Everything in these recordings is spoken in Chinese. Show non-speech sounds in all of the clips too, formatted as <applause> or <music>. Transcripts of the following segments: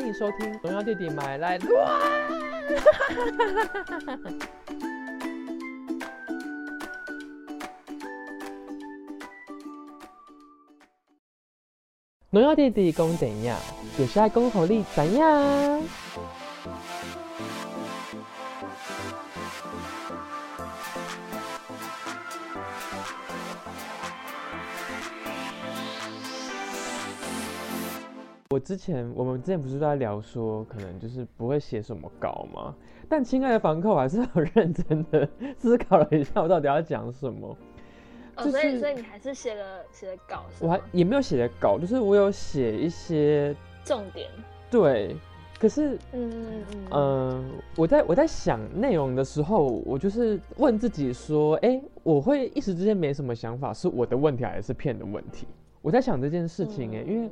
欢迎收听《荣耀弟弟买来 <laughs> 乱》。荣耀弟弟讲怎样？有时爱讲互你怎样？之前，我们之前不是都在聊说，可能就是不会写什么稿吗？但亲爱的房客，我还是很认真的思考了一下，我到底要讲什么。哦，所以所以你还是写了写了稿，我还也没有写的稿，就是我有写一些重点。对，可是，嗯嗯嗯，我在我在想内容的时候，我就是问自己说，哎，我会一时之间没什么想法，是我的问题还是片的问题？我在想这件事情，哎，因为。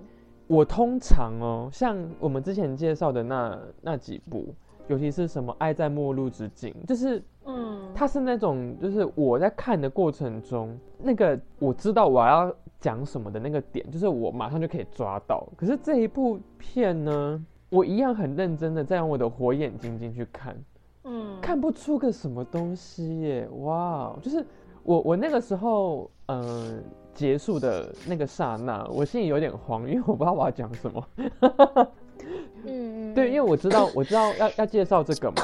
我通常哦，像我们之前介绍的那那几部，尤其是什么《爱在末路之境》，就是，嗯，它是那种，就是我在看的过程中，那个我知道我要讲什么的那个点，就是我马上就可以抓到。可是这一部片呢，我一样很认真的在用我的火眼金睛去看，嗯，看不出个什么东西耶，哇，就是我我那个时候，嗯。结束的那个刹那，我心里有点慌，因为我不知道我要讲什么。嗯，对，因为我知道，我知道要要介绍这个嘛。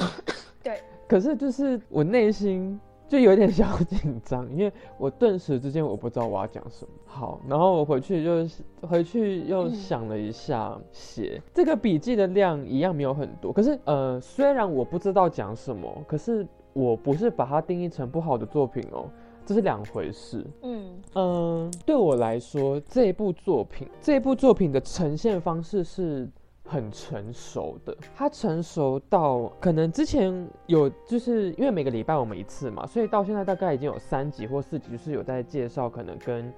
对。可是就是我内心就有点小紧张，因为我顿时之间我不知道我要讲什么。好，然后我回去就回去又想了一下，写这个笔记的量一样没有很多。可是呃，虽然我不知道讲什么，可是我不是把它定义成不好的作品哦。这是两回事。嗯嗯，对我来说，这一部作品，这一部作品的呈现方式是很成熟的。它成熟到可能之前有，就是因为每个礼拜我们一次嘛，所以到现在大概已经有三集或四集，就是有在介绍可能跟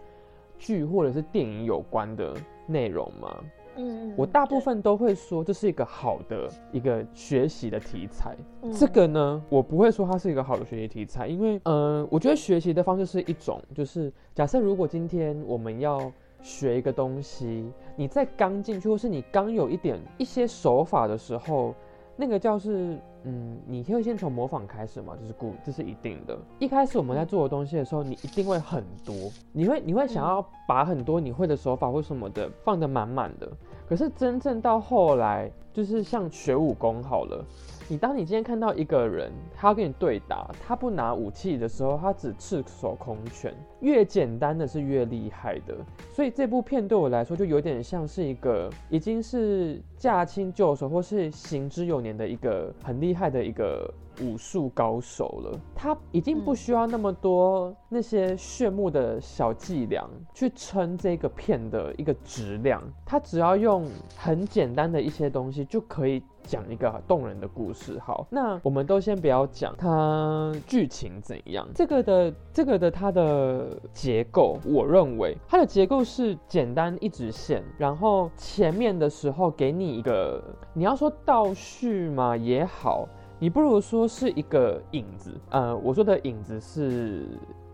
剧或者是电影有关的内容嘛。嗯，我大部分都会说这是一个好的一个学习的题材。这个呢，我不会说它是一个好的学习题材，因为，嗯，我觉得学习的方式是一种，就是假设如果今天我们要学一个东西，你在刚进去或是你刚有一点一些手法的时候。那个叫是，嗯，你可以先从模仿开始嘛，就是固，这是一定的。一开始我们在做的东西的时候，你一定会很多，你会你会想要把很多你会的手法或什么的放的满满的。可是真正到后来，就是像学武功好了。你当你今天看到一个人，他要跟你对打，他不拿武器的时候，他只赤手空拳，越简单的是越厉害的。所以这部片对我来说，就有点像是一个已经是驾轻就熟，或是行之有年的一个很厉害的一个。武术高手了，他已经不需要那么多那些炫目的小伎俩去撑这个片的一个质量，他只要用很简单的一些东西就可以讲一个动人的故事。好，那我们都先不要讲它剧情怎样，这个的这个的它的结构，我认为它的结构是简单一直线，然后前面的时候给你一个，你要说倒叙嘛也好。你不如说是一个影子，呃，我说的影子是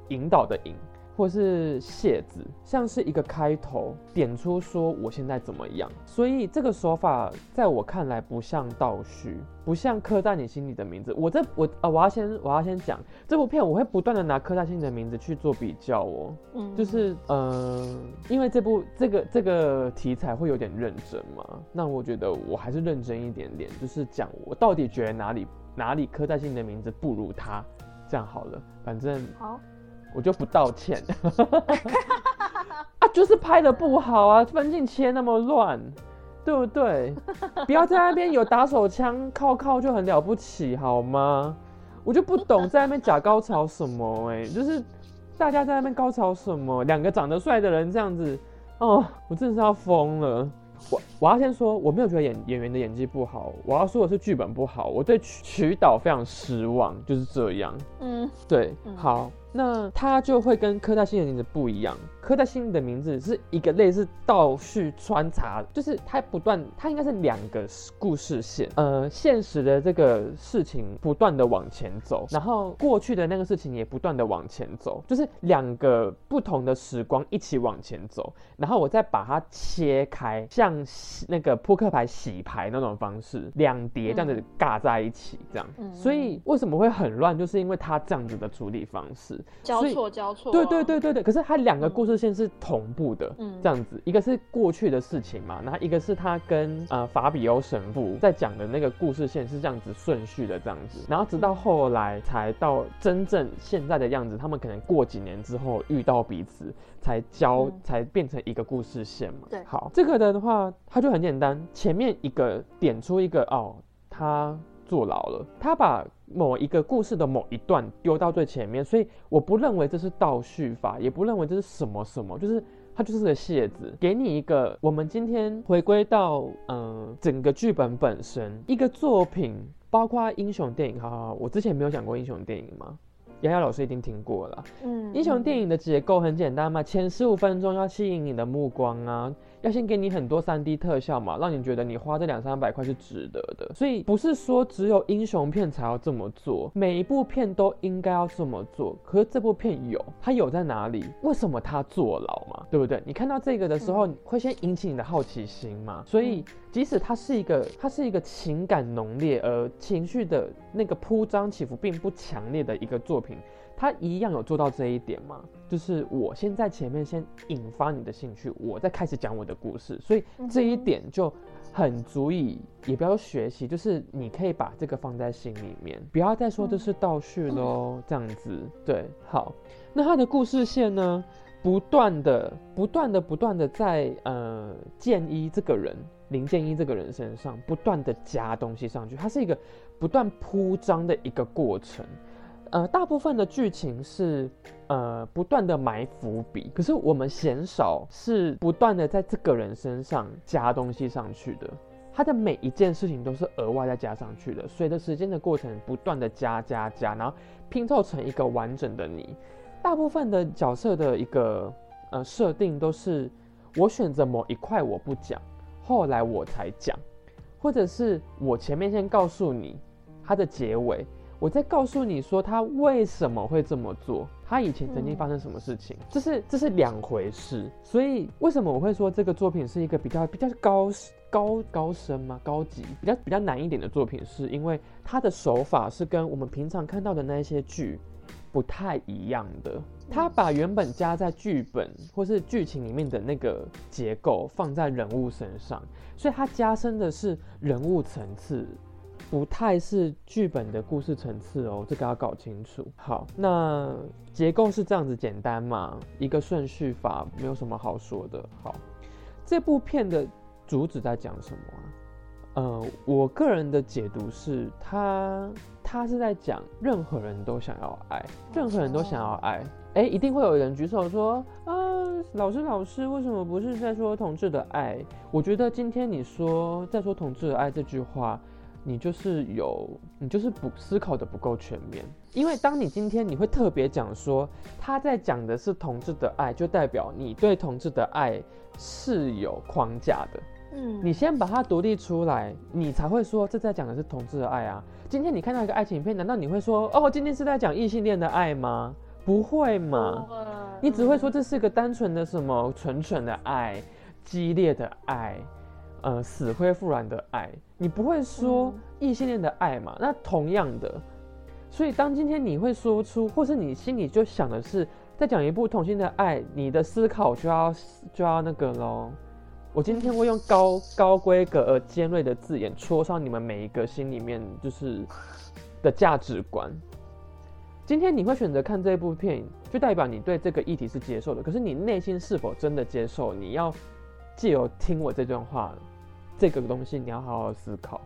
引导的引，或是谢字，像是一个开头，点出说我现在怎么样。所以这个手法在我看来不像倒叙，不像刻在你心里的名字。我这我呃，我要先我要先讲这部片，我会不断的拿刻在心里的名字去做比较哦，嗯，就是呃，因为这部这个这个题材会有点认真嘛，那我觉得我还是认真一点点，就是讲我到底觉得哪里。哪里刻在心里的名字不如他，这样好了，反正好，我就不道歉。<laughs> 啊，就是拍的不好啊，分镜切那么乱，对不对？<laughs> 不要在那边有打手枪靠靠就很了不起好吗？我就不懂在那边假高潮什么哎，就是大家在那边高潮什么？两个长得帅的人这样子，哦，我真的是要疯了。我我要先说，我没有觉得演演员的演技不好，我要说的是剧本不好，我对曲曲导非常失望，就是这样。嗯，对，好。那它就会跟刻在心里的名字不一样。刻在心里的名字是一个类似倒叙穿插，就是它不断，它应该是两个故事线。呃，现实的这个事情不断的往前走，然后过去的那个事情也不断的往前走，就是两个不同的时光一起往前走。然后我再把它切开，像那个扑克牌洗牌那种方式，两叠这样子尬在一起，这样。所以为什么会很乱，就是因为它这样子的处理方式，交错交错。对对对对对。可是它两个故事线是同步的，嗯这样子，一个是过去的事情嘛，然后一个是他跟呃法比欧神父在讲的那个故事线是这样子顺序的这样子，然后直到后来才到真正现在的样子，他们可能过几年之后遇到彼此，才交才变成一个故事线嘛。对，好，这个的话，它就很简单，前面一个点出一个哦，他坐牢了，他把某一个故事的某一段丢到最前面，所以我不认为这是倒叙法，也不认为这是什么什么，就是它就是个谢字，给你一个。我们今天回归到嗯整个剧本本身，一个作品，包括英雄电影，好好，我之前没有讲过英雄电影吗？丫丫老师已经听过了，嗯，英雄电影的结构很简单嘛，前十五分钟要吸引你的目光啊。要先给你很多三 D 特效嘛，让你觉得你花这两三百块是值得的。所以不是说只有英雄片才要这么做，每一部片都应该要这么做。可是这部片有，它有在哪里？为什么它坐牢嘛？对不对？你看到这个的时候，会先引起你的好奇心嘛？所以即使它是一个，它是一个情感浓烈而情绪的那个铺张起伏并不强烈的一个作品。他一样有做到这一点吗？就是我先在前面先引发你的兴趣，我再开始讲我的故事，所以这一点就很足以，也不要学习，就是你可以把这个放在心里面，不要再说这是倒叙喽，这样子。对，好，那他的故事线呢，不断的、不断的、不断的在呃建一这个人林建一这个人身上不断的加东西上去，它是一个不断铺张的一个过程。呃，大部分的剧情是呃不断的埋伏笔，可是我们鲜少是不断的在这个人身上加东西上去的。他的每一件事情都是额外再加上去的，随着时间的过程不断的加加加，然后拼凑成一个完整的你。大部分的角色的一个呃设定都是我选择某一块我不讲，后来我才讲，或者是我前面先告诉你它的结尾。我在告诉你说他为什么会这么做，他以前曾经发生什么事情，这是这是两回事。所以为什么我会说这个作品是一个比较比较高高高深吗？高级比较比较难一点的作品，是因为它的手法是跟我们平常看到的那些剧不太一样的。他把原本加在剧本或是剧情里面的那个结构放在人物身上，所以它加深的是人物层次。不太是剧本的故事层次哦，这个要搞清楚。好，那结构是这样子简单嘛？一个顺序法，没有什么好说的。好，这部片的主旨在讲什么？呃，我个人的解读是，他他是在讲任何人都想要爱，任何人都想要爱。哎，一定会有人举手说啊，老师老师，为什么不是在说同志的爱？我觉得今天你说在说同志的爱这句话。你就是有，你就是不思考的不够全面，因为当你今天你会特别讲说他在讲的是同志的爱，就代表你对同志的爱是有框架的。嗯，你先把它独立出来，你才会说这在讲的是同志的爱啊。今天你看到一个爱情片，难道你会说哦，今天是在讲异性恋的爱吗？不会嘛，你只会说这是个单纯的什么纯纯的爱，激烈的爱。呃，死灰复燃的爱，你不会说异性恋的爱嘛？那同样的，所以当今天你会说出，或是你心里就想的是在讲一部同性的爱，你的思考就要就要那个喽。我今天会用高高规格而尖锐的字眼戳伤你们每一个心里面就是的价值观。今天你会选择看这部片，就代表你对这个议题是接受的。可是你内心是否真的接受？你要借由听我这段话。这个东西你要好好思考，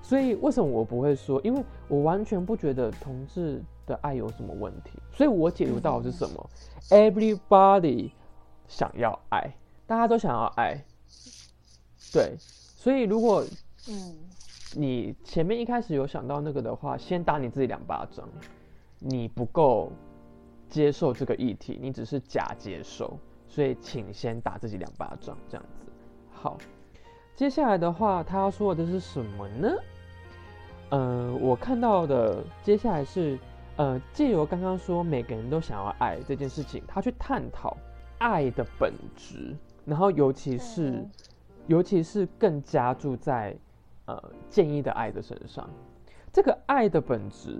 所以为什么我不会说？因为我完全不觉得同志的爱有什么问题，所以我解读到的是什么？Everybody 想要爱，大家都想要爱，对，所以如果嗯，你前面一开始有想到那个的话，先打你自己两巴掌，你不够接受这个议题，你只是假接受，所以请先打自己两巴掌，这样子，好。接下来的话，他要说的是什么呢？呃，我看到的接下来是，呃，借由刚刚说每个人都想要爱这件事情，他去探讨爱的本质，然后尤其是尤其是更加注在呃建议的爱的身上。这个爱的本质，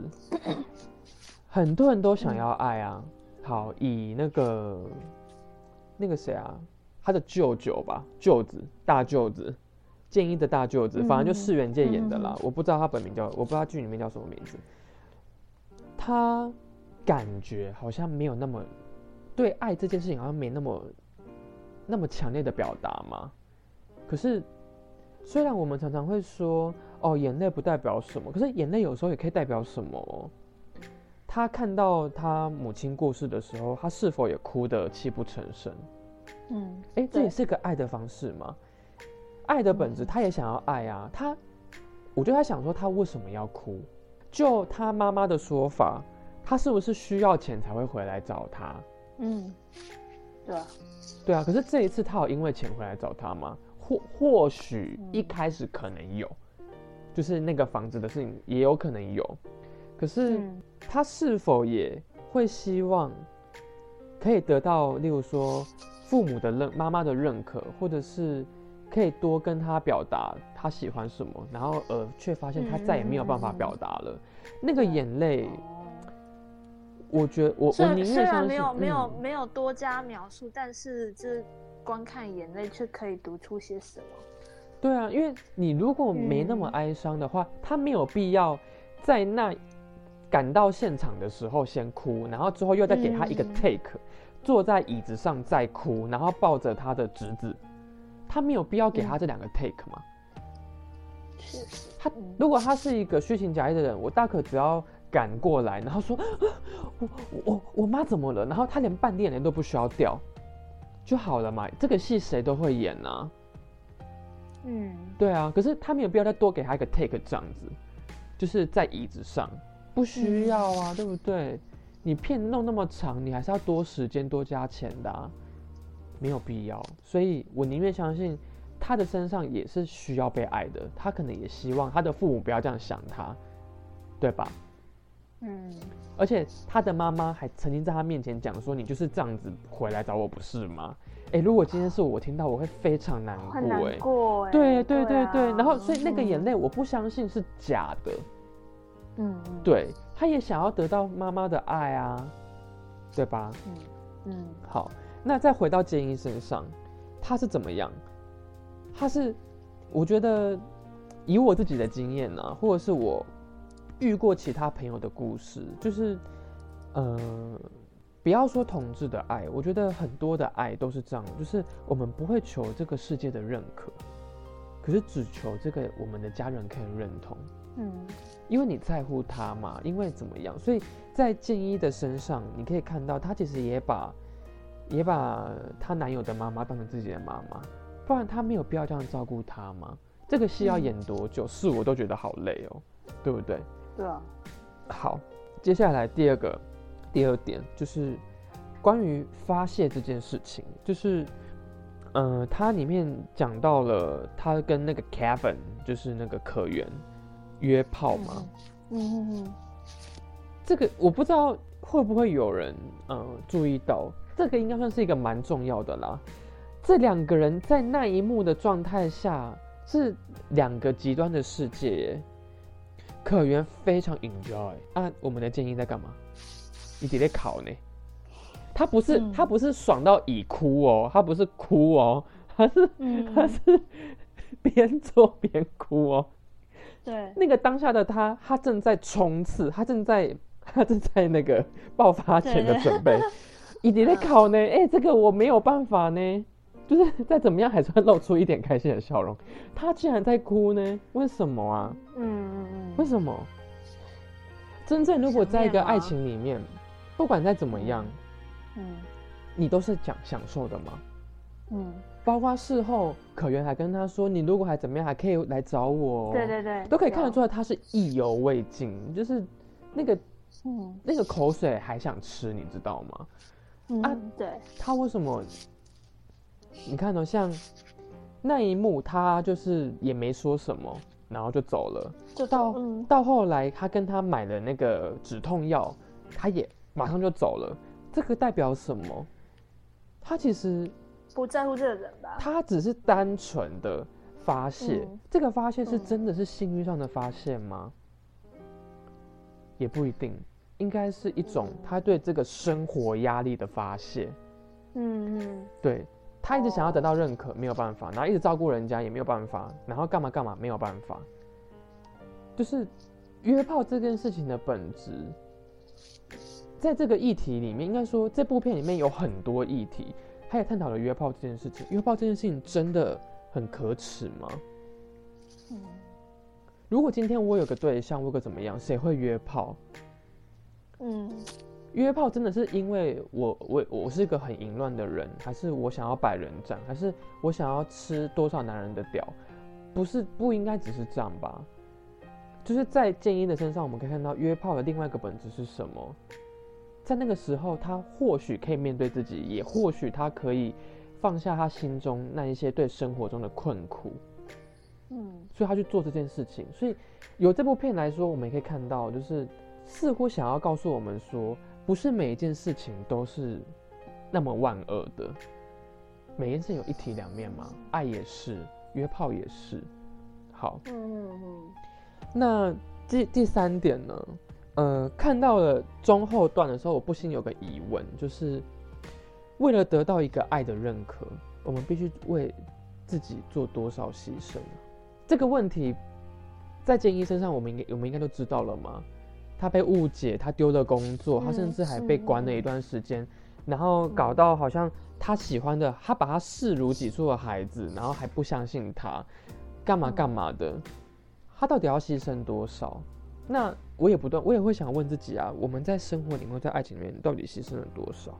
<coughs> 很多人都想要爱啊。好，以那个那个谁啊，他的舅舅吧，舅子，大舅子，建一的大舅子，反正就世元界演的啦。我不知道他本名叫，我不知道剧里面叫什么名字。他感觉好像没有那么对爱这件事情，好像没那么那么强烈的表达嘛。可是，虽然我们常常会说，哦，眼泪不代表什么，可是眼泪有时候也可以代表什么。他看到他母亲过世的时候，他是否也哭得泣不成声？嗯，哎，这也是个爱的方式吗？爱的本质，他也想要爱啊。他，我觉得他想说，他为什么要哭？就他妈妈的说法，他是不是需要钱才会回来找他？嗯，对啊，对啊。可是这一次，他有因为钱回来找他吗？或或许一开始可能有，就是那个房子的事情也有可能有。可是。他是否也会希望可以得到，例如说父母的认、妈妈的认可，或者是可以多跟他表达他喜欢什么，然后呃却发现他再也没有办法表达了，那个眼泪，我觉得我我宁愿没有没有没有多加描述，但是这观看眼泪却可以读出些什么？对啊，因为你如果没那么哀伤的话，他没有必要在那。赶到现场的时候先哭，然后之后又再给他一个 take，坐在椅子上再哭，然后抱着他的侄子，他没有必要给他这两个 take 吗？是。他如果他是一个虚情假意的人，我大可只要赶过来，然后说，<gasps> 我我我妈怎么了？然后他连半滴眼泪都不需要掉，就好了嘛。这个戏谁都会演啊。嗯，对啊。可是他没有必要再多给他一个 take 这样子，就是在椅子上。不需要啊，对不对？你片弄那么长，你还是要多时间多加钱的，没有必要。所以我宁愿相信他的身上也是需要被爱的，他可能也希望他的父母不要这样想他，对吧？嗯。而且他的妈妈还曾经在他面前讲说：“你就是这样子回来找我，不是吗？”哎，如果今天是我听到，我会非常难过。难过。对对对对，然后所以那个眼泪，我不相信是假的。嗯，对，他也想要得到妈妈的爱啊，对吧？嗯嗯，好，那再回到建一身上，他是怎么样？他是，我觉得以我自己的经验呢，或者是我遇过其他朋友的故事，就是，呃，不要说同志的爱，我觉得很多的爱都是这样，就是我们不会求这个世界的认可，可是只求这个我们的家人可以认同。嗯。因为你在乎他嘛，因为怎么样，所以在建一的身上，你可以看到他其实也把，也把她男友的妈妈当成自己的妈妈，不然她没有必要这样照顾她吗？这个戏要演多久，是我都觉得好累哦，对不对？对啊。好，接下来第二个，第二点就是关于发泄这件事情，就是，呃，它里面讲到了他跟那个 Kevin，就是那个可元。约炮吗？嗯嗯嗯，这个我不知道会不会有人嗯注意到，这个应该算是一个蛮重要的啦。这两个人在那一幕的状态下是两个极端的世界。可原非常 enjoy 啊，我们的建议在干嘛？你得在考呢。他不是他不是爽到已哭哦，他不是哭哦，他是他是边做边哭哦。对，那个当下的他，他正在冲刺，他正在，他正在那个爆发前的准备，<laughs> 一直在考呢。哎，这个我没有办法呢，就是再怎么样还是会露出一点开心的笑容。他竟然在哭呢？为什么啊？嗯嗯嗯。为什么？真正如果在一个爱情里面，不管再怎么样，嗯，你都是讲享受的吗？嗯。包括事后，可元还跟他说：“你如果还怎么样，还可以来找我。”对对对，都可以看得出来，他是意犹未尽，就是那个，嗯，那个口水还想吃，你知道吗？啊，对。他为什么？你看哦，像那一幕，他就是也没说什么，然后就走了。就到到后来，他跟他买了那个止痛药，他也马上就走了。这个代表什么？他其实。不在乎这个人吧？他只是单纯的发泄，嗯这个发泄是嗯真的是性欲上的发泄吗？也不一定，应该是一种他对这个生活压力的发泄。嗯嗯对他一直想要得到认可，没有办法，然后一直照顾人家也没有办法，然后干嘛干嘛没有办法，就是约炮这件事情的本质，在这个议题里面，应该说这部片里面有很多议题，他也探讨了约炮这件事情。约炮这件事情真的很可耻吗？嗯如果今天我有个对象，我有个怎么样，谁会约炮？嗯约炮真的是因为我我我是一个很淫乱的人，还是我想要百人斩，还是我想要吃多少男人的屌？不是不应该只是这样吧？就是在建英的身上，我们可以看到约炮的另外一个本质是什么？在那个时候，他或许可以面对自己，也或许他可以放下他心中那一些对生活中的困苦。嗯所以他去做这件事情。所以有这部片来说，我们也可以看到，就是似乎想要告诉我们说，不是每一件事情都是那么万恶的，每件事有一体两面嘛，爱也是，约炮也是。好，嗯嗯那第第三点呢？呃，看到了中后段的时候，我不禁有个疑问，就是为了得到一个爱的认可，我们必须为自己做多少牺牲？这个问题在建一身上，我们应该我们应该都知道了吗？他被误解，他丢了工作，他甚嗯至还被嗯关了一嗯段时间，然后搞到好像他喜欢的，他把他视如己出的孩子，然后还不相信他，干嘛嗯干嘛的，他到底要牺牲多少？那我也不断，我也会想问自己啊，我们在生活里面，在爱情里面，到底牺牲了多少？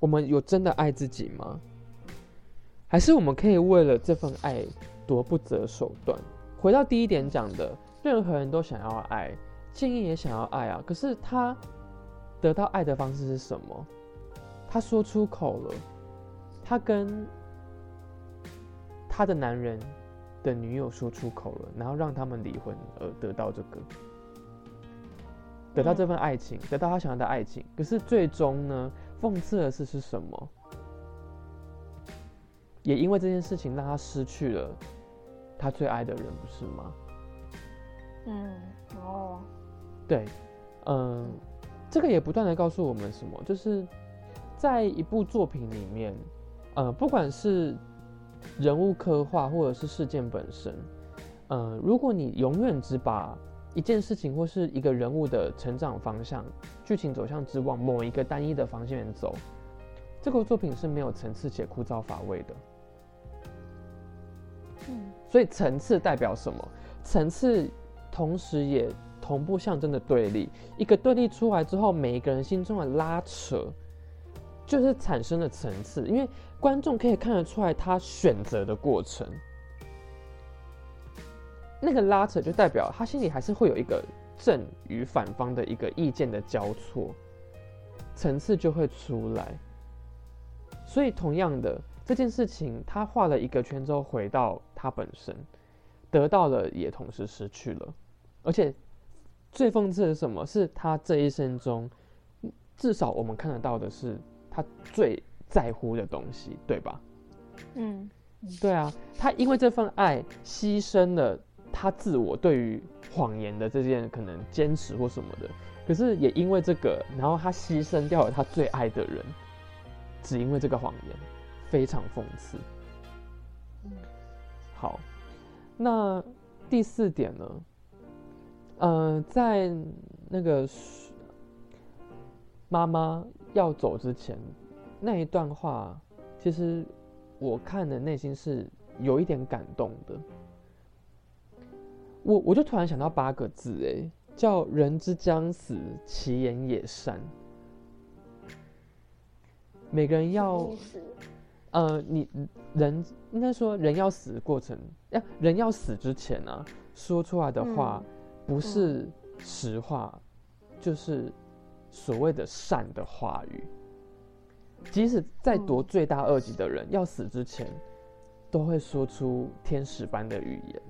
我们有真的爱自己吗？还是我们可以为了这份爱多不择手段？回到第一点讲的，任何人都想要爱，建议也想要爱啊。可是他得到爱的方式是什么？他说出口了，他跟他的男人的女友说出口了，然后让他们离婚而得到这个，得到这份爱情，得到他想要的爱情。可是最终呢，讽刺的事是什么？也因为这件事情让他失去了他最爱的人，不是吗？嗯哦对，嗯，这个也不断的告诉我们什么，就是在一部作品里面，呃，不管是人物刻画或者是事件本身，呃，如果你永远只把一件事情或是一个人物的成长方向、剧情走向只往某一个单一的方向走，这个作品是没有层次且枯燥乏味的。嗯所以层次代表什么？层次同时也同步象征的对立。一个对立出来之后，每一个人心中的拉扯，就是产生了层次。因为观众可以看得出来他选择的过程，那个拉扯就代表他心里还是会有一个正与反方的一个意见的交错，层次就会出来。所以同样的这件事情，他画了一个圈之后回到他本身，得到了也同时失去了，而且最讽刺的是什么？是他这一生中，至少我们看得到的是他最在乎的东西，对吧？嗯对啊，他因为这份爱牺牲了他自我对于谎言的这件可能坚持或什么的，可是也因为这个，然后他牺牲掉了他最爱的人，只因为这个谎言，非常讽刺。嗯好，那第四点呢？呃，在那个妈妈要走之前那一段话，其实我看的内心是有一点感动的。我我就突然想到八个字，哎，叫“人之将死，其言也善”。每个人要呃，你人应该说人要死的过程，要人要死之前啊，说出来的话嗯不是实话，就是所谓的善的话语。即使再多嗯罪大恶极的人，要死之前，都会说出天使般的语言。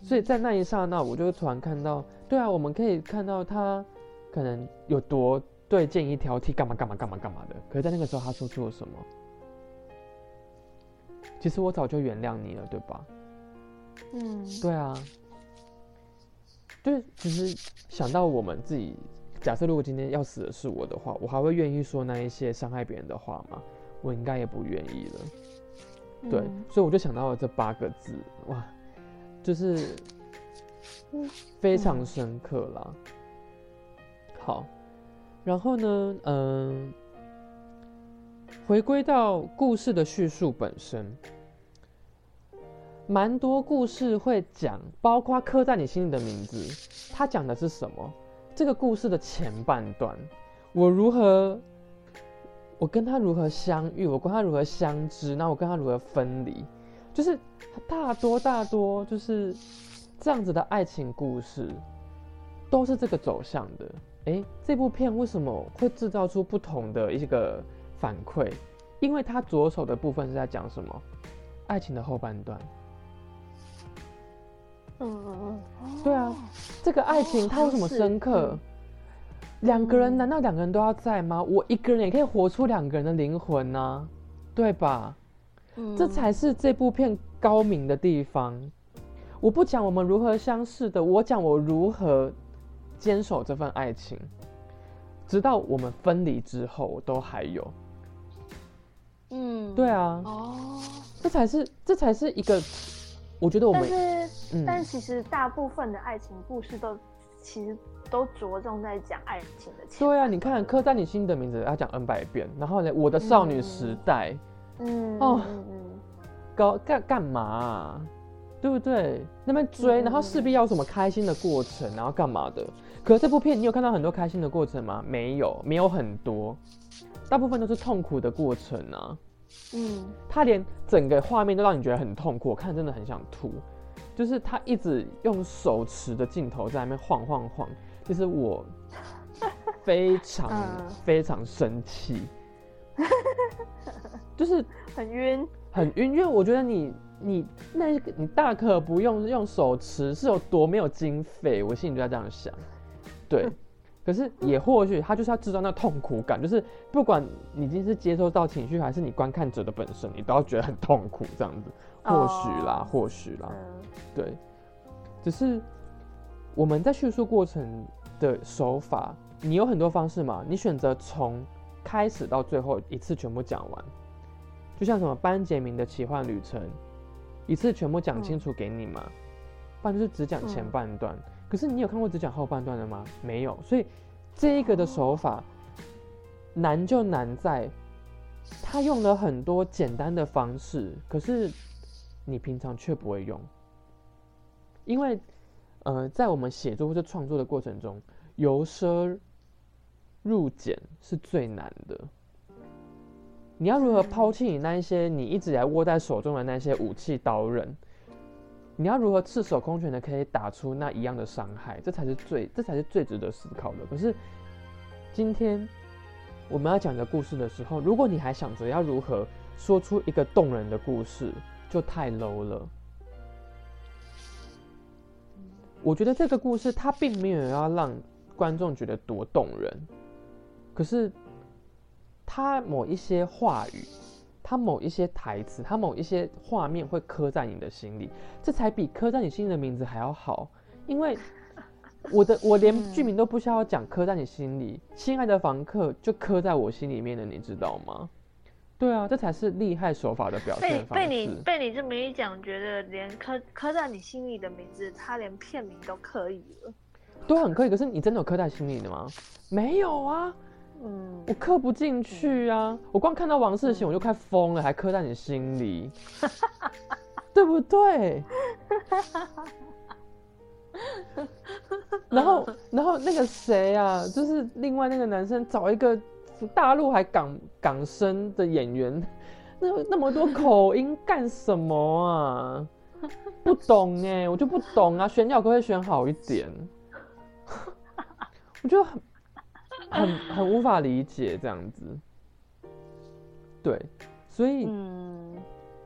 所以在那一刹那，我就突然看到，对啊，我们可以看到他可能有多对建议挑剔，干嘛干嘛干嘛干嘛的。可是，在那个时候，他说出了什么？其实我早就原谅你了，对吧？嗯，对啊，就是其实想到我们自己，假设如果今天要死的是我的话，我还会愿意说那一些伤害别人的话吗？我应该也不愿意了。对，嗯所以我就想到了这八个字，哇，就是非常深刻啦。好，然后呢，嗯、回归到故事的叙述本身，蛮多故事会讲，包括刻在你心里的名字，它讲的是什么？这个故事的前半段，我如何，我跟他如何相遇，我跟他如何相知，那我跟他如何分离，就是大多大多就是这样子的爱情故事，都是这个走向的。诶，这部片为什么会制造出不同的一个反馈？因为他左手的部分是在讲什么？爱情的后半段。嗯嗯嗯，对啊，这个爱情哦它有什么深刻嗯？两个人嗯难道两个人都要在吗？我一个人也可以活出两个人的灵魂呢、对吧？嗯这才是这部片高明的地方。我不讲我们如何相识的，我讲我如何坚守这份爱情，直到我们分离之后，我都还有。嗯，对啊，哦，这才是这才是一个，我觉得我但们是、嗯但其实大部分的爱情故事都其实都着重在讲爱情的情对啊，你看段刻在你心的名字要讲 N 百遍，然后呢，我的少女时代。嗯哦搞干干嘛啊、对不对？那边追，嗯然后势必要有什么开心的过程，然后干嘛的？可是这部片你有看到很多开心的过程吗？没有，没有很多，大部分都是痛苦的过程啊。嗯。他连整个画面都让你觉得很痛苦，我看真的很想吐。就是他一直用手持的镜头在那边晃晃晃，就是我非常、<laughs> 嗯。非常生气，<laughs> 就是很晕，很晕，因为我觉得你你那个你大可不用用手持，是有多没有经费，我心里就在这样想。对，<laughs> 可是也或许他就是要制造那痛苦感，就是不管你今天是接收到情绪，还是你观看者的本身，你都要觉得很痛苦这样子。或许啦，哦或许啦，嗯。对，只是我们在叙述过程的手法，你有很多方式嘛，你选择从开始到最后一次全部讲完，就像什么班杰明的奇幻旅程，一次全部讲清楚给你嘛，不然就是只讲前嗯半段。可是你有看过只讲后半段的吗？没有，所以这一个的手法难就难在，他用了很多简单的方式，可是你平常却不会用，因为呃，在我们写作或者创作的过程中，由奢入俭是最难的。你要如何抛弃你那一些你一直以来握在手中的那些武器刀刃？你要如何赤手空拳的可以打出那一样的伤害？这才是最，这才是最值得思考的。可是今天我们要讲的故事的时候，如果你还想着要如何说出一个动人的故事，就太 low 了。我觉得这个故事它并没有要让观众觉得多动人，可是它某一些话语，它某一些台词，它某一些画面会刻在你的心里，这才比刻在你心里的名字还要好。因为我的 <laughs> 我连剧名都不需要讲，刻在你心里，亲爱的房客就刻在我心里面的，你知道吗？对啊，这才是厉害手法的表现方式。被你被你这么一讲，觉得连刻刻在你心里的名字，他连片名都可以了。都很可以，可是你真的有刻在心里的吗？没有啊，嗯我刻不进去啊！我光看到王世贤我就快疯了，还刻在你心里，<laughs> 对不对？<laughs> 然后，然后那个谁啊，就是另外那个男生找一个大陆还港港生的演员，<laughs> 那那么多口音干什么啊？不懂哎、我就不懂啊！选角可不可以选好一点？我觉得很很很无法理解这样子。对，所以嗯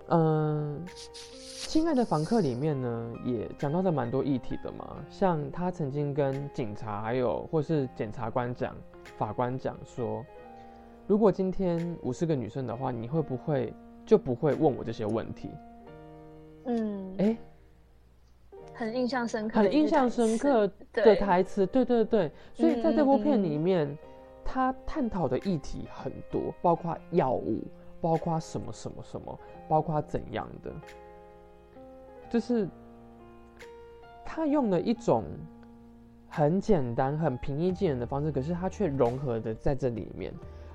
嗯，亲爱的房客》里面呢，也讲到了蛮多议题的嘛，像他曾经跟警察还有或是检察官讲，法官讲说，如果今天我是个女生的话，你会不会就不会问我这些问题？嗯，哎、很印象深刻很印象深刻的台词，对对对。所以在这部片里面，他探讨的议题很多，包括药物，包括什么什么什么，包括怎样的，就是他用了一种很简单、很平易近人的方式，可是他却融合的在这里面，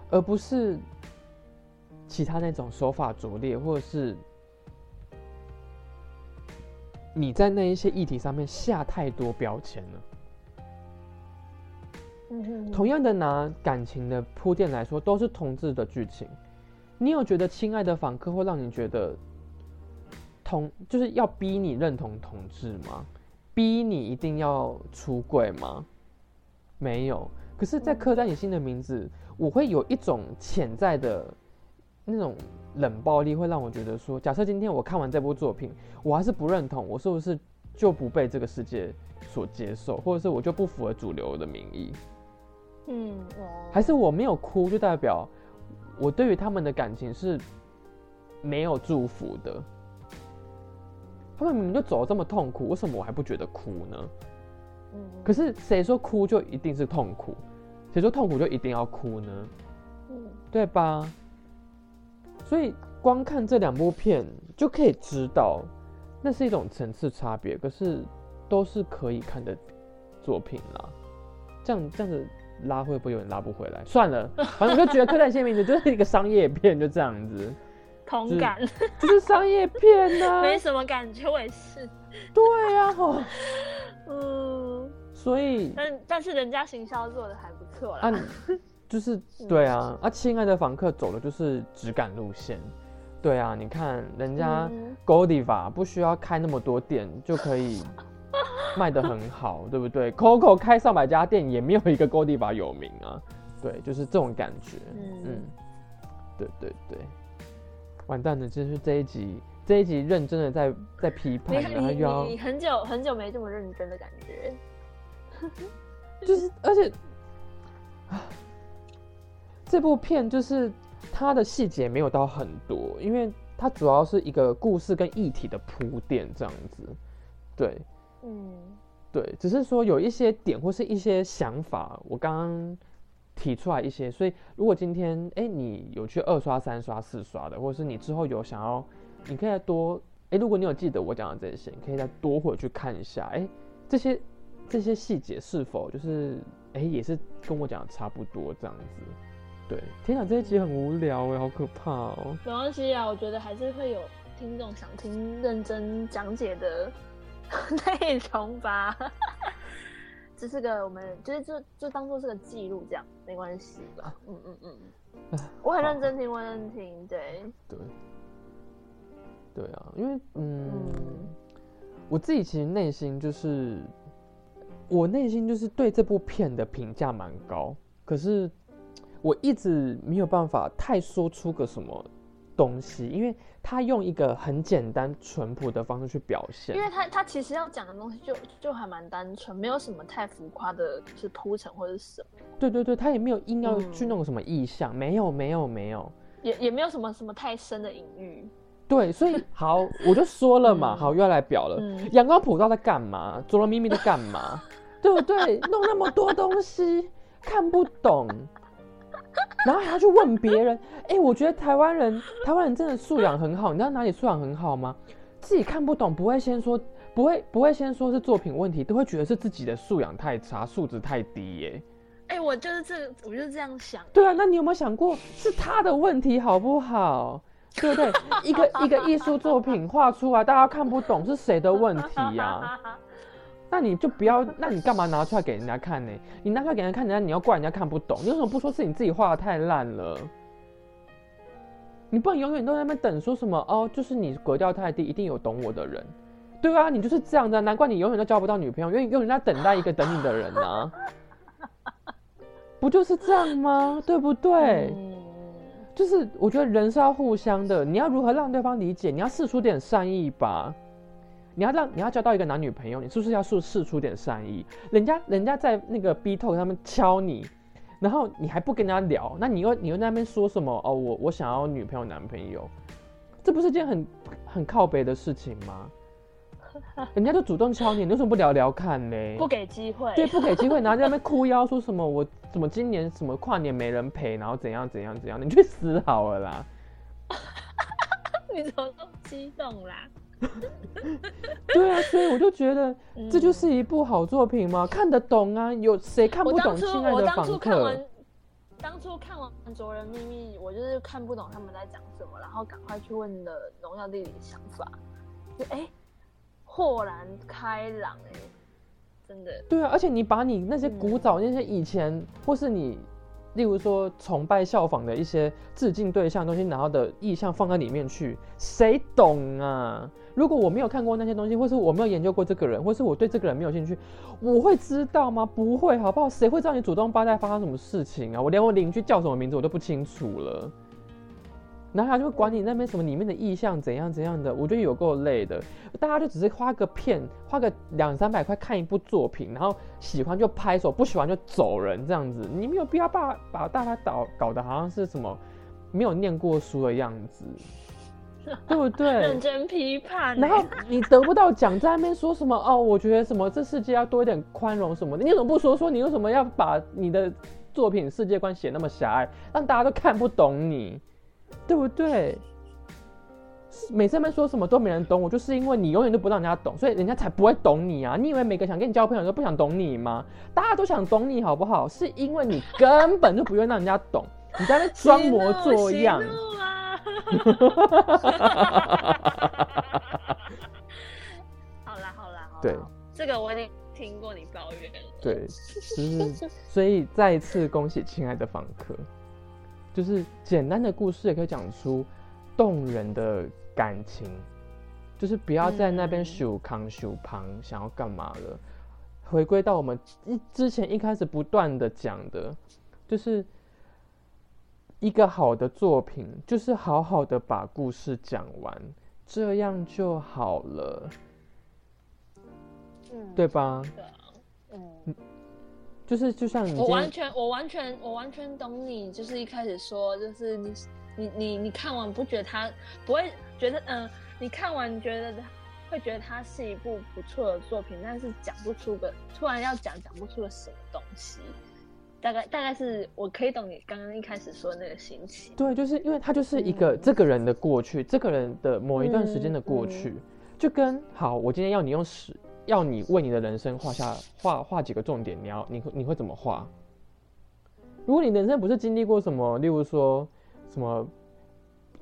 而不是其他那种手法拙劣，或者是你在那一些议题上面下太多标签了。同样的拿感情的铺垫来说，都是同志的剧情。你有觉得《亲爱的访客》会让你觉得同就是要逼你认同同志吗？逼你一定要出柜吗？没有。可是，在嗯刻在你心的名字，我会有一种潜在的那种冷暴力，会让我觉得说，假设今天我看完这部作品，我还是不认同，我是不是就不被这个世界所接受，或者是我就不符合主流的民意？嗯，哦还是我没有哭，就代表我对于他们的感情是没有祝福的。他们明明就走得这么痛苦，为什么我还不觉得哭呢？嗯，可是谁说哭就一定是痛苦？谁说痛苦就一定要哭呢？嗯对吧？所以光看这两部片就可以知道，那是一种层次差别，可是都是可以看的作品啦。这样这样子拉会不会有点拉不回来？算了，<laughs> 反正我就觉得《刻在你心名字》就是一个商业片，就这样子，同感，就是商业片呢、<laughs> 没什么感觉，我也是，对呀、吼。<laughs> 嗯，所以但但是人家行销做的还不错啦，啊，就是对啊，啊，亲爱的房客走的就是质感路线，对啊，你看人家嗯。Godiva 不需要开那么多店就可以卖的很好，对不对？Coco 开上百家店也没有一个 Goldiva 有名啊，对，就是这种感觉，嗯嗯。对对对，完蛋了，就是这一集这一集认真的在在批判，然后你又要你你很久很久没这么认真的感觉，<laughs> 就是，而且，啊这部片就是它的细节没有到很多，因为它主要是一个故事跟议题的铺垫这样子。对嗯对，只是说有一些点或是一些想法，我刚刚提出来一些，所以如果今天哎、你有去二刷、三刷、四刷的，或者是你之后有想要，你可以再多哎、如果你有记得我讲的这些，你可以再多回去看一下，哎、这些这些细节是否就是哎、也是跟我讲的差不多这样子。对，天哪，这一集很无聊哎，好可怕哦。没关系啊，我觉得还是会有听众想听认真讲解的 <laughs> 内容吧。这是个我们就是就就当做是个记录这样，没关系吧？嗯嗯嗯，我很认真听，我很认真听，对，对，对啊，因为嗯，嗯我自己其实内心就是，我内心就是对这部片的评价蛮高，可是我一直没有办法太说出个什么东西，因为他用一个很简单淳朴的方式去表现因，为他他其实要讲的东西就就还蛮单纯，没有什么太浮夸的，就是铺陈或者是什么，对对对，他也没有硬要去嗯弄什么意象，没有没有没有，也也没有什么什么太深的隐喻。对，所以好，我就说了嘛，嗯好，又要来表了。嗯阳光普照在干嘛？佐罗咪咪在干嘛？对不对？弄那么多东西看不懂，然后还要去问别人。哎、我觉得台湾人，台湾人真的素养很好。你知道哪里素养很好吗？自己看不懂，不会先说，不会不会先说是作品问题，都会觉得是自己的素养太差，素质太低耶。哎、我就是这个，我就是这样想。对啊，那你有没有想过是他的问题好不好？对不对？一个一个艺术作品画出来，大家看不懂是谁的问题呀、<laughs> 那你就不要，那你干嘛拿出来给人家看呢？你拿出来给人家看，人家你要怪人家看不懂，你为什么不说是你自己画的太烂了？你不能永远都在那边等说什么哦，就是你格调太低，一定有懂我的人。对啊，你就是这样的，难怪你永远都交不到女朋友，因为永远在等待一个等你的人啊。<laughs> 不就是这样吗？对不对？嗯就是我觉得人是要互相的，你要如何让对方理解？你要试出点善意吧。你要让你要交到一个男女朋友，你是不是要试试出点善意？人家人家在那个 B Talk 上面敲你，然后你还不跟人家聊，那你又你又在那边说什么？哦，我我想要女朋友男朋友，这不是件很很靠北的事情吗？<laughs> 人家就主动敲你，你为什么不聊聊看呢？不给机会，对，不给机会，然后在那边哭腰，说什么我怎么今年什么跨年没人陪，然后怎样怎样怎样，你去死好了啦！<laughs> 你怎么这么激动啦？<laughs> 对啊，所以我就觉得这就是一部好作品嘛？看得懂啊？有谁看不懂《亲爱的访客》？当初看完《卓人秘密》，我就是看不懂他们在讲什么，然后赶快去问了荣耀弟弟的想法，就哎。豁然开朗哎，真的。对啊，而且你把你那些古早那些以前，或是你，例如说崇拜效仿的一些致敬对象东西，然后的意向放在里面去，谁懂啊？如果我没有看过那些东西，或是我没有研究过这个人，或是我对这个人没有兴趣，我会知道吗？不会，好不好？谁会知道你祖宗八代发生什么事情啊？我连我邻居叫什么名字我都不清楚了。然后他就会管你那边什么里面的意象怎样怎样的，我觉得有够累的。大家就只是花个片，花个两三百块看一部作品，然后喜欢就拍手，不喜欢就走人这样子。你没有必要把把大家搞搞得好像是什么没有念过书的样子，<laughs> 对不对？认真批判。然后你得不到奖，在那边说什么哦？我觉得什么这世界要多一点宽容什么的，你怎么不说说？你为什么要把你的作品世界观写那么狭隘，让大家都看不懂你？对不对？每次们说什么都没人懂我，就是因为你永远都不让人家懂，所以人家才不会懂你啊！你以为每个想跟你交朋友都不想懂你吗？大家都想懂你好不好？是因为你根本就不愿让人家懂，你在那装模作样。<laughs> 好啦好啦，对，这个我已经听过你抱怨了。对，就是所以再一次恭喜亲爱的访客。就是简单的故事也可以讲出动人的感情，就是不要在那边修康修旁想要干嘛了。回归到我们一之前一开始不断的讲的，就是一个好的作品，就是好好的把故事讲完，这样就好了，嗯，对吧？嗯。就是就像你，我完全我完全我完全懂你，就是一开始说，就是你你你你看完不觉得他不会觉得嗯，你看完觉得会觉得它是一部不错的作品，但是讲不出个突然要讲讲不出个什么东西，大概大概是我可以懂你刚刚一开始说的那个心情。对，就是因为他就是一个这个人的过去，这个人的某一段时间的过去，就跟好，我今天要你用屎。要你为你的人生画下画画几个重点，你要你会你会怎么画？如果你人生不是经历过什么，例如说什么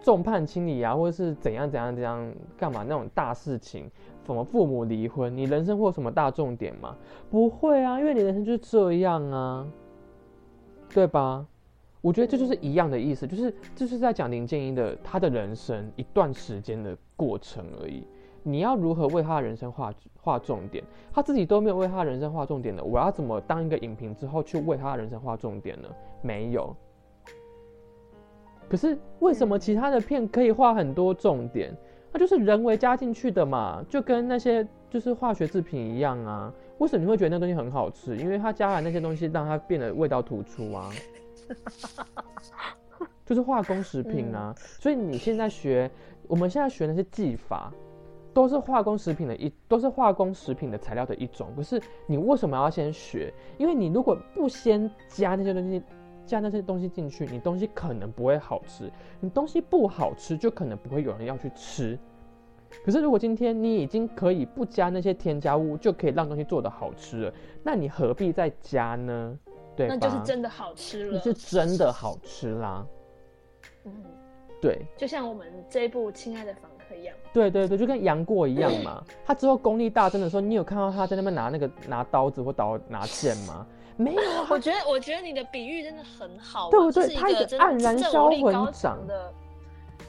众叛亲离啊，或者是怎样怎样怎样干嘛那种大事情，什么父母离婚，你人生会有什么大重点吗？不会啊，因为你人生就是这样啊，对吧？我觉得这就是一样的意思，就是就是在讲林建英的他的人生一段时间的过程而已。你要如何为他的人生画画重点？他自己都没有为他的人生画重点的，我要怎么当一个影评之后去为他的人生画重点呢？没有。可是为什么其他的片可以画很多重点？那就是人为加进去的嘛，就跟那些就是化学制品一样啊。为什么你会觉得那东西很好吃？因为他加了那些东西，让它变得味道突出啊。<laughs> 就是化工食品啊。所以你现在学，我们现在学那些技法。都是化工食品的一，都是化工食品的材料的一种。可是你为什么要先学？因为你如果不先加那些东西，加那些东西进去，你东西可能不会好吃。你东西不好吃，就可能不会有人要去吃。可是如果今天你已经可以不加那些添加物，就可以让东西做的好吃了，那你何必再加呢？对那就是真的好吃了。你是真的好吃啦。嗯，对。就像我们这一部《亲爱的房》。对对对，就跟杨过一样嘛。<laughs> 他之后功力大增的时候，你有看到他在那边拿那个拿刀子或刀拿剑吗？没有。<laughs> 我觉得，我觉得你的比喻真的很好，对不对？他一个黯然销魂掌的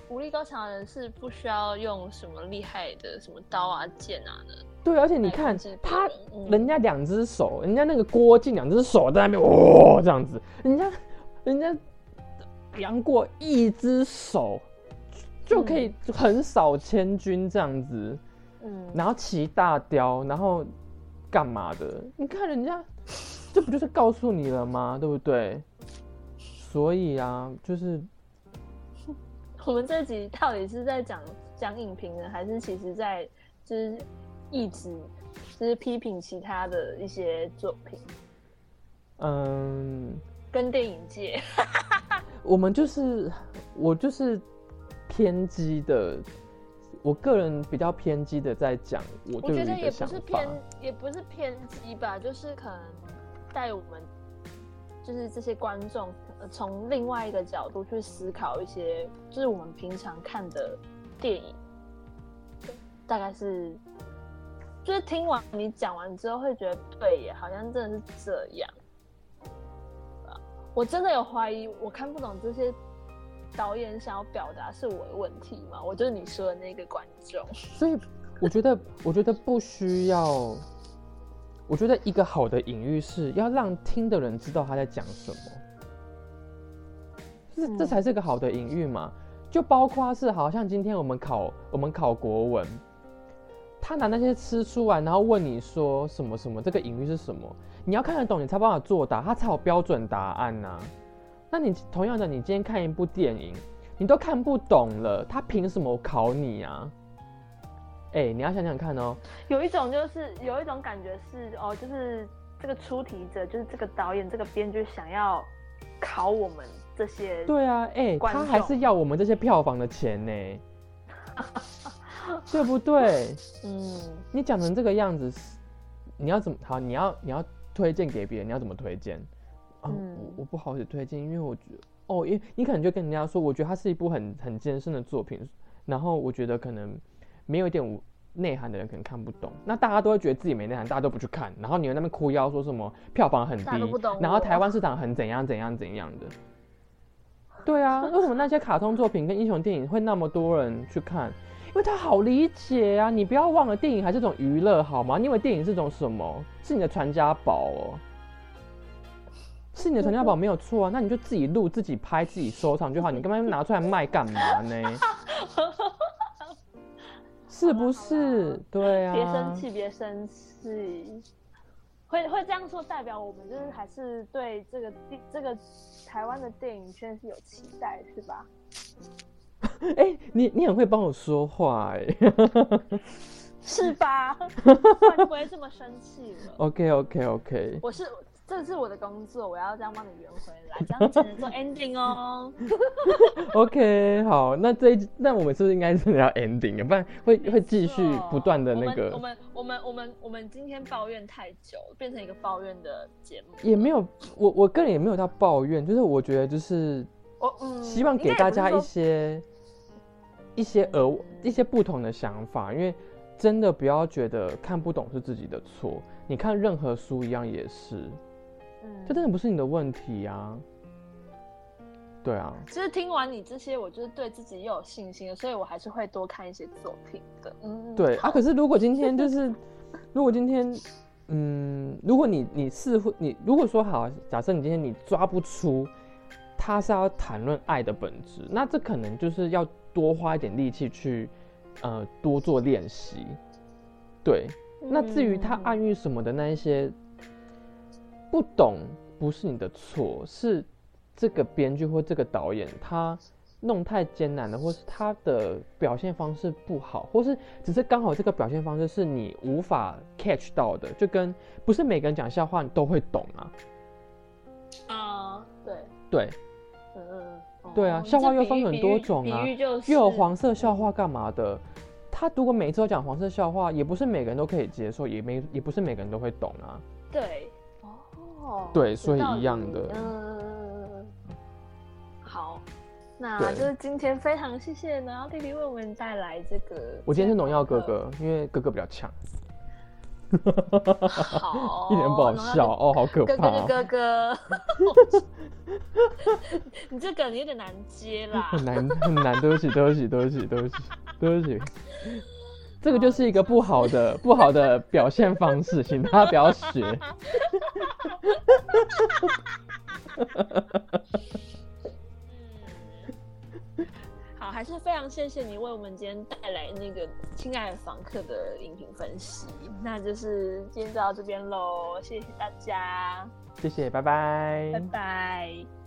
武力高强的人是不需要用什么厉害的什么刀啊剑啊的。对，而且你看他，人家两只手，人家那个郭靖两只手在那边哦这样子，人家人家杨过一只手。就可以横扫千军这样子，嗯，然后骑大雕，然后干嘛的？你看人家，<laughs> 这不就是告诉你了吗？对不对？所以啊，就是 <laughs> 我们这集到底是在讲讲影评呢，还是其实在就是一直就是批评其他的一些作品，嗯，跟电影界？<laughs> 我们就是我就是偏激的，我个人比较偏激的在讲我对于我觉得也不是偏。，也不是偏激吧，就是可能带我们就是这些观众呃从另外一个角度去思考一些，就是我们平常看的电影，大概是就是听完你讲完之后会觉得对耶，好像真的是这样。啊我真的有怀疑，我看不懂这些导演想要表达是我的问题吗？我就是你说的那个观众。<laughs> 所以我觉得，我觉得不需要。我觉得一个好的隐喻是要让听的人知道他在讲什么，这这嗯才是个好的隐喻嘛。就包括是好像今天我们考我们考国文，他拿那些吃出来，然后问你说什么什么，这个隐喻是什么？你要看得懂，你才办法作答，他才有标准答案呐、那你同样的，你今天看一部电影，你都看不懂了，他凭什么考你啊？哎、你要想想看哦。有一种就是有一种感觉是哦，就是这个出题者，就是这个导演、这个编剧想要考我们这些，对啊，哎、观他还是要我们这些票房的钱呢，<laughs> 对不对？嗯，你讲成这个样子，你要怎么好？你要你要推荐给别人，你要怎么推荐？啊，嗯我我不好意思推荐，因为我觉得哦，因为你可能就跟人家说，我觉得它是一部很很艰深的作品，然后我觉得可能没有一点内涵的人可能看不懂，那大家都会觉得自己没内涵，大家都不去看，然后你在那边哭腰说什么票房很低然后台湾市场很怎样怎样怎样的。对啊，为什么那些卡通作品跟英雄电影会那么多人去看？因为它好理解啊！你不要忘了，电影还是种娱乐，好吗？你以为电影是种什么？是你的传家宝哦，是你的传家宝没有错啊。那你就自己录、自己拍、自己收藏就好，你干嘛拿出来卖干嘛呢？<laughs> 是不是？对啊。别生气，别生气。会会这样说，代表我们就是还是对这个电这个台湾的电影圈是有期待，是吧？<laughs> 哎、你你很会帮我说话哎、<laughs> 是吧？不然就不会这么生气了。OK OK OK，我是这是我的工作，我要这样帮你圆回来，这样才能做 <laughs> ending 哦。OK，好，那这一那我们是不是应该真的要 ending 啊？不然会会继续不断的那我个们，我们我们我们我们今天抱怨太久，变成一个抱怨的节目。也没有我我个人也没有到抱怨，就是我觉得就是我嗯，希望给大家一些一些额一些不同的想法，因为真的不要觉得看不懂是自己的错，你看任何书一样也是，嗯这真的不是你的问题啊。对啊，其实听完你这些，我就是对自己又有信心了，所以我还是会多看一些作品的。嗯，对啊，可是如果今天就是，<laughs> 如果今天，嗯，如果你你似乎你如果说好，假设你今天你抓不出他是要谈论爱的本质，那这可能就是要多花一点力气去，呃，多做练习。对，那至于他嗯暗喻什么的那一些，不懂不是你的错，是这个编剧或这个导演他弄太艰难了，或是他的表现方式不好，或是只是刚好这个表现方式是你无法 catch 到的，就跟不是每个人讲笑话你都会懂啊。啊，对，对，嗯嗯，哦对啊笑话又分很多种啊又有黄色笑话干嘛的？他如果每次都讲黄色笑话，也不是每个人都可以接受，也没也不是每个人都会懂啊。对，哦，对所以一样的嗯，好，那就是今天非常谢谢呢，然后弟弟为我们带来这个。我今天是农药哥，哥，因为哥哥比较强，好，<laughs> 一点不好笑哦，好可怕、哦。哥就哥哥，<laughs> 你这个你有点难接啦。很难很难，对不起对不起对不起对不起对不起，这个就是一个不好的不好的表现方式，请大家不要学。嗯，<laughs> 好，还是非常谢谢你为我们今天带来那个《亲爱的房客》的影评分析。那就是今天就到这边喽，谢谢大家，谢谢，拜拜拜拜。